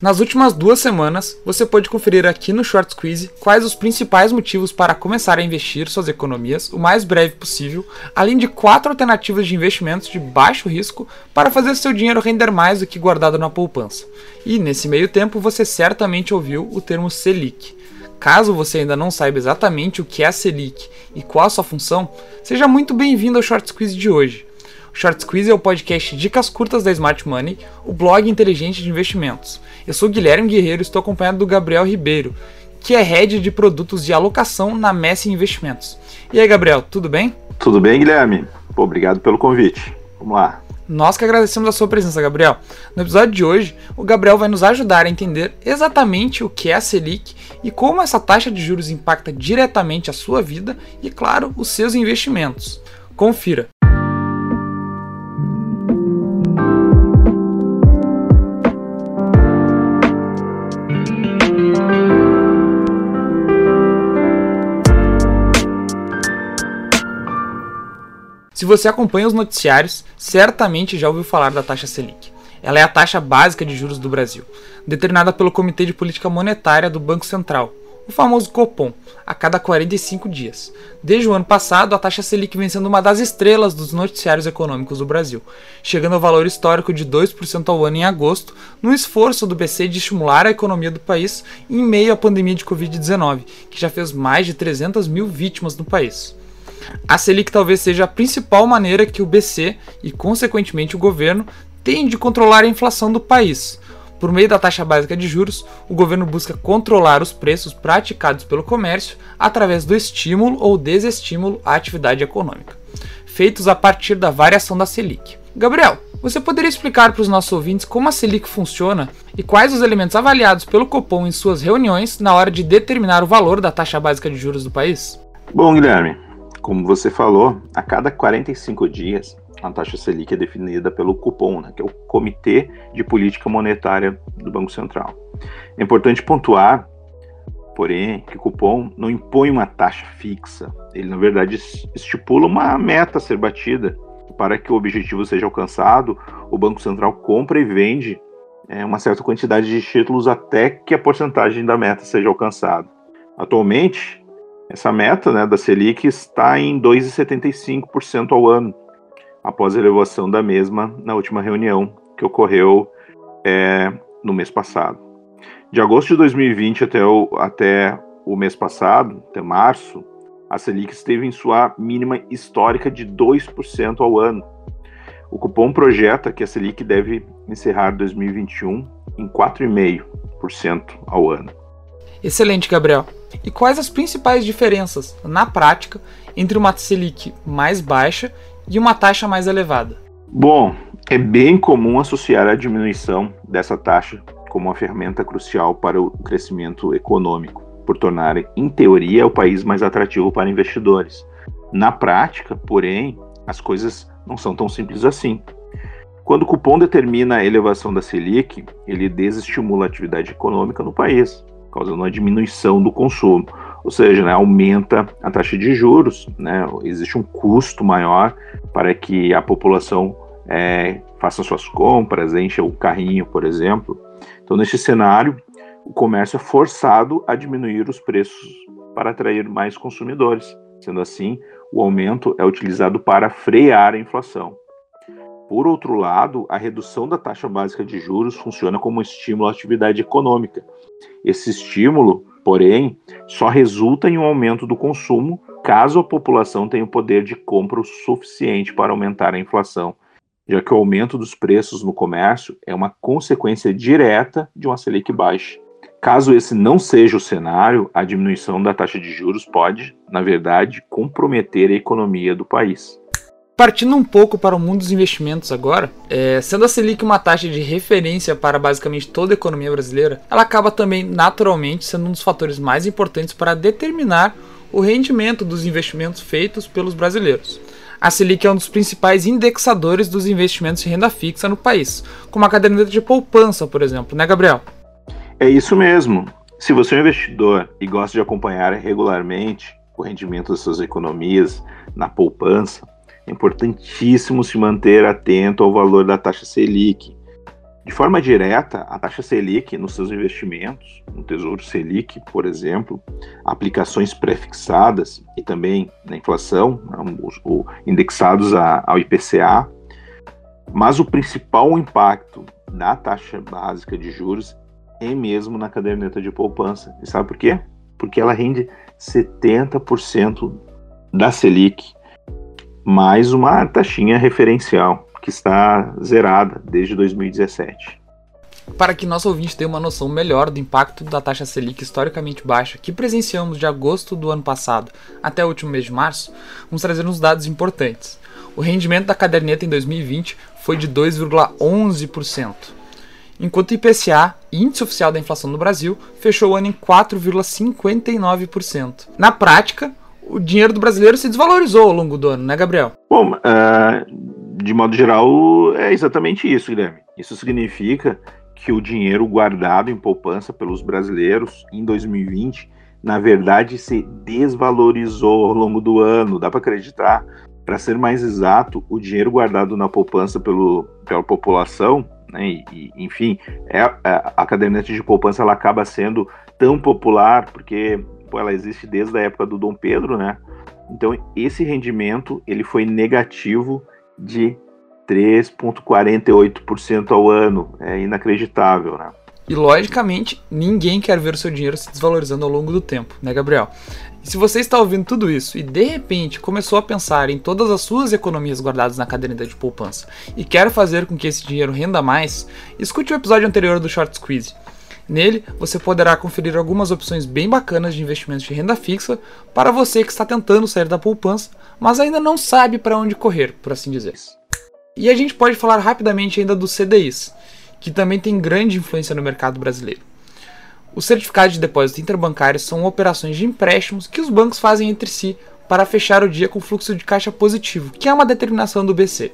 Nas últimas duas semanas, você pode conferir aqui no Short Squeeze quais os principais motivos para começar a investir suas economias o mais breve possível, além de quatro alternativas de investimentos de baixo risco para fazer seu dinheiro render mais do que guardado na poupança. E nesse meio tempo, você certamente ouviu o termo Selic. Caso você ainda não saiba exatamente o que é a Selic e qual a sua função, seja muito bem-vindo ao Short Squeeze de hoje. O Short Squeeze é o podcast Dicas Curtas da Smart Money, o blog inteligente de investimentos. Eu sou Guilherme Guerreiro e estou acompanhado do Gabriel Ribeiro, que é head de produtos de alocação na Messi Investimentos. E aí, Gabriel, tudo bem? Tudo bem, Guilherme. Obrigado pelo convite. Vamos lá. Nós que agradecemos a sua presença, Gabriel. No episódio de hoje, o Gabriel vai nos ajudar a entender exatamente o que é a Selic e como essa taxa de juros impacta diretamente a sua vida e, claro, os seus investimentos. Confira. Se você acompanha os noticiários, certamente já ouviu falar da taxa Selic. Ela é a taxa básica de juros do Brasil, determinada pelo Comitê de Política Monetária do Banco Central, o famoso Copom, a cada 45 dias. Desde o ano passado, a taxa Selic vem sendo uma das estrelas dos noticiários econômicos do Brasil, chegando ao valor histórico de 2% ao ano em agosto, no esforço do BC de estimular a economia do país em meio à pandemia de Covid-19, que já fez mais de 300 mil vítimas no país. A Selic talvez seja a principal maneira que o BC e, consequentemente, o governo têm de controlar a inflação do país. Por meio da taxa básica de juros, o governo busca controlar os preços praticados pelo comércio através do estímulo ou desestímulo à atividade econômica, feitos a partir da variação da Selic. Gabriel, você poderia explicar para os nossos ouvintes como a Selic funciona e quais os elementos avaliados pelo Copom em suas reuniões na hora de determinar o valor da taxa básica de juros do país? Bom, Guilherme, como você falou, a cada 45 dias a taxa Selic é definida pelo Cupom, né, que é o Comitê de Política Monetária do Banco Central. É importante pontuar, porém, que o Cupom não impõe uma taxa fixa. Ele, na verdade, estipula uma meta a ser batida. Para que o objetivo seja alcançado, o Banco Central compra e vende é, uma certa quantidade de títulos até que a porcentagem da meta seja alcançada. Atualmente, essa meta né, da Selic está em 2,75% ao ano, após a elevação da mesma na última reunião, que ocorreu é, no mês passado. De agosto de 2020 até o, até o mês passado, até março, a Selic esteve em sua mínima histórica de 2% ao ano. O cupom projeta que a Selic deve encerrar 2021 em 4,5% ao ano. Excelente, Gabriel. E quais as principais diferenças, na prática, entre uma Selic mais baixa e uma taxa mais elevada? Bom, é bem comum associar a diminuição dessa taxa como uma ferramenta crucial para o crescimento econômico, por tornar, em teoria, o país mais atrativo para investidores. Na prática, porém, as coisas não são tão simples assim. Quando o cupom determina a elevação da Selic, ele desestimula a atividade econômica no país, causando uma diminuição do consumo. Ou seja, né, aumenta a taxa de juros, né, existe um custo maior para que a população é, faça suas compras, encha o carrinho, por exemplo. Então, neste cenário, o comércio é forçado a diminuir os preços para atrair mais consumidores. Sendo assim, o aumento é utilizado para frear a inflação. Por outro lado, a redução da taxa básica de juros funciona como estímulo à atividade econômica. Esse estímulo, porém, só resulta em um aumento do consumo caso a população tenha o poder de compra o suficiente para aumentar a inflação, já que o aumento dos preços no comércio é uma consequência direta de uma Selic baixa. Caso esse não seja o cenário, a diminuição da taxa de juros pode, na verdade, comprometer a economia do país. Partindo um pouco para o mundo dos investimentos agora, é, sendo a Selic uma taxa de referência para basicamente toda a economia brasileira, ela acaba também naturalmente sendo um dos fatores mais importantes para determinar o rendimento dos investimentos feitos pelos brasileiros. A Selic é um dos principais indexadores dos investimentos de renda fixa no país, como a caderneta de poupança, por exemplo, né, Gabriel? É isso mesmo. Se você é um investidor e gosta de acompanhar regularmente o rendimento das suas economias na poupança, é importantíssimo se manter atento ao valor da taxa Selic, De forma direta, a taxa Selic nos seus investimentos, no Tesouro Selic, por exemplo, aplicações prefixadas e também na inflação, né, indexados ao IPCA, mas o principal impacto da taxa básica de juros é mesmo na caderneta de poupança. E sabe por quê? Porque ela rende 70% da Selic, mais uma taxinha referencial que está zerada desde 2017. Para que nosso ouvinte tenha uma noção melhor do impacto da taxa Selic historicamente baixa que presenciamos de agosto do ano passado até o último mês de março, vamos trazer uns dados importantes. O rendimento da caderneta em 2020 foi de 2,11%, enquanto o IPCA, Índice Oficial da Inflação no Brasil, fechou o ano em 4,59%. Na prática, o dinheiro do brasileiro se desvalorizou ao longo do ano, né, Gabriel? Bom, uh, de modo geral, é exatamente isso, Guilherme. Isso significa que o dinheiro guardado em poupança pelos brasileiros em 2020, na verdade, se desvalorizou ao longo do ano. Dá para acreditar? Para ser mais exato, o dinheiro guardado na poupança pelo, pela população, né, e, enfim, é, é, a caderneta de poupança ela acaba sendo tão popular porque ela existe desde a época do Dom Pedro, né? Então esse rendimento ele foi negativo de 3,48% ao ano. É inacreditável, né? E logicamente, ninguém quer ver o seu dinheiro se desvalorizando ao longo do tempo, né, Gabriel? E se você está ouvindo tudo isso e de repente começou a pensar em todas as suas economias guardadas na caderneta de poupança e quer fazer com que esse dinheiro renda mais, escute o episódio anterior do Short Squeeze. Nele, você poderá conferir algumas opções bem bacanas de investimentos de renda fixa para você que está tentando sair da poupança, mas ainda não sabe para onde correr, por assim dizer. E a gente pode falar rapidamente ainda dos CDIs, que também tem grande influência no mercado brasileiro. Os certificados de depósito interbancários são operações de empréstimos que os bancos fazem entre si para fechar o dia com fluxo de caixa positivo, que é uma determinação do BC.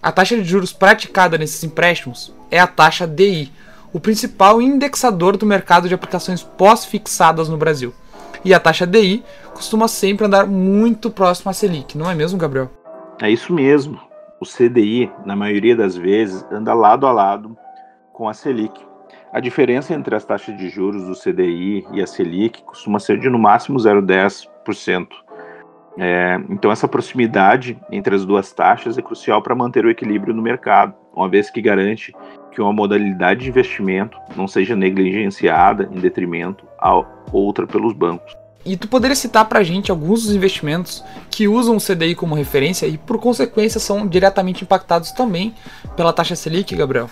A taxa de juros praticada nesses empréstimos é a taxa DI, o principal indexador do mercado de aplicações pós-fixadas no Brasil. E a taxa DI costuma sempre andar muito próximo à Selic, não é mesmo, Gabriel? É isso mesmo. O CDI, na maioria das vezes, anda lado a lado com a Selic. A diferença entre as taxas de juros do CDI e a Selic costuma ser de no máximo 0,10%. É, então, essa proximidade entre as duas taxas é crucial para manter o equilíbrio no mercado, uma vez que garante que uma modalidade de investimento não seja negligenciada em detrimento a outra pelos bancos. E tu poderia citar para a gente alguns dos investimentos que usam o CDI como referência e, por consequência, são diretamente impactados também pela taxa Selic, Gabriel?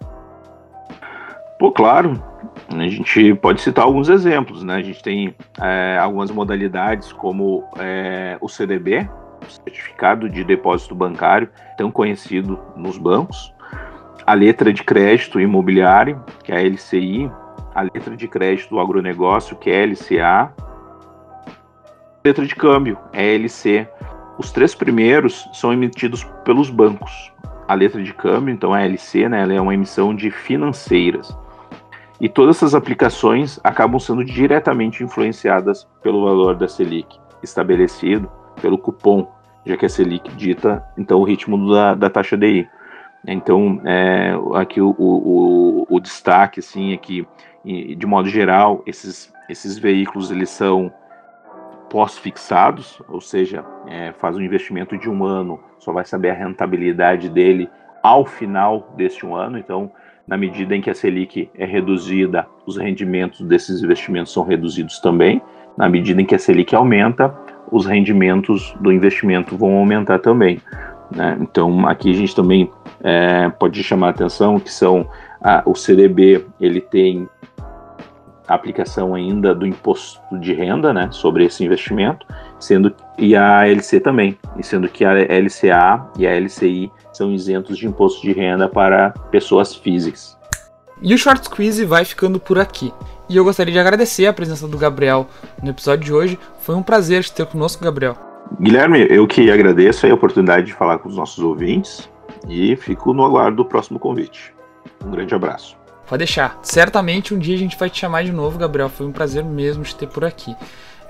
Pô, claro. A gente pode citar alguns exemplos, né? A gente tem é, algumas modalidades como é, o CDB, Certificado de Depósito Bancário, tão conhecido nos bancos, a letra de crédito imobiliário, que é a LCI, a letra de crédito do agronegócio, que é a LCA, letra de câmbio, é LC. Os três primeiros são emitidos pelos bancos. A letra de câmbio, então é LC, né, ela é uma emissão de financeiras. E todas essas aplicações acabam sendo diretamente influenciadas pelo valor da Selic, estabelecido pelo cupom, já que a Selic dita então o ritmo da, da taxa DI. Então, é, aqui o, o, o, destaque, assim, é que, de modo geral, esses, esses veículos, eles são pós-fixados, ou seja, é, faz um investimento de um ano, só vai saber a rentabilidade dele ao final deste um ano, então, na medida em que a Selic é reduzida, os rendimentos desses investimentos são reduzidos também, na medida em que a Selic aumenta, os rendimentos do investimento vão aumentar também. Né? Então, aqui a gente também é, pode chamar a atenção que são a, o CDB ele tem a aplicação ainda do imposto de renda, né, sobre esse investimento, sendo e a LC também, e sendo que a LCA e a LCI são isentos de imposto de renda para pessoas físicas. E o Short Squeeze vai ficando por aqui. E eu gostaria de agradecer a presença do Gabriel no episódio de hoje. Foi um prazer te ter conosco, Gabriel. Guilherme, eu que agradeço a oportunidade de falar com os nossos ouvintes e fico no aguardo do próximo convite. Um grande abraço. Pode deixar. Certamente um dia a gente vai te chamar de novo, Gabriel. Foi um prazer mesmo te ter por aqui.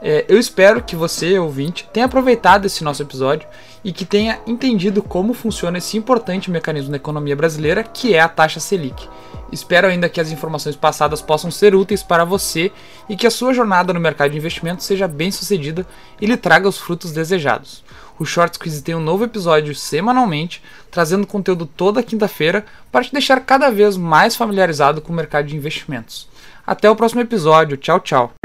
É, eu espero que você, ouvinte, tenha aproveitado esse nosso episódio e que tenha entendido como funciona esse importante mecanismo da economia brasileira, que é a taxa Selic. Espero ainda que as informações passadas possam ser úteis para você e que a sua jornada no mercado de investimentos seja bem sucedida e lhe traga os frutos desejados. O Short Squeeze tem um novo episódio semanalmente, trazendo conteúdo toda quinta-feira para te deixar cada vez mais familiarizado com o mercado de investimentos. Até o próximo episódio. Tchau, tchau.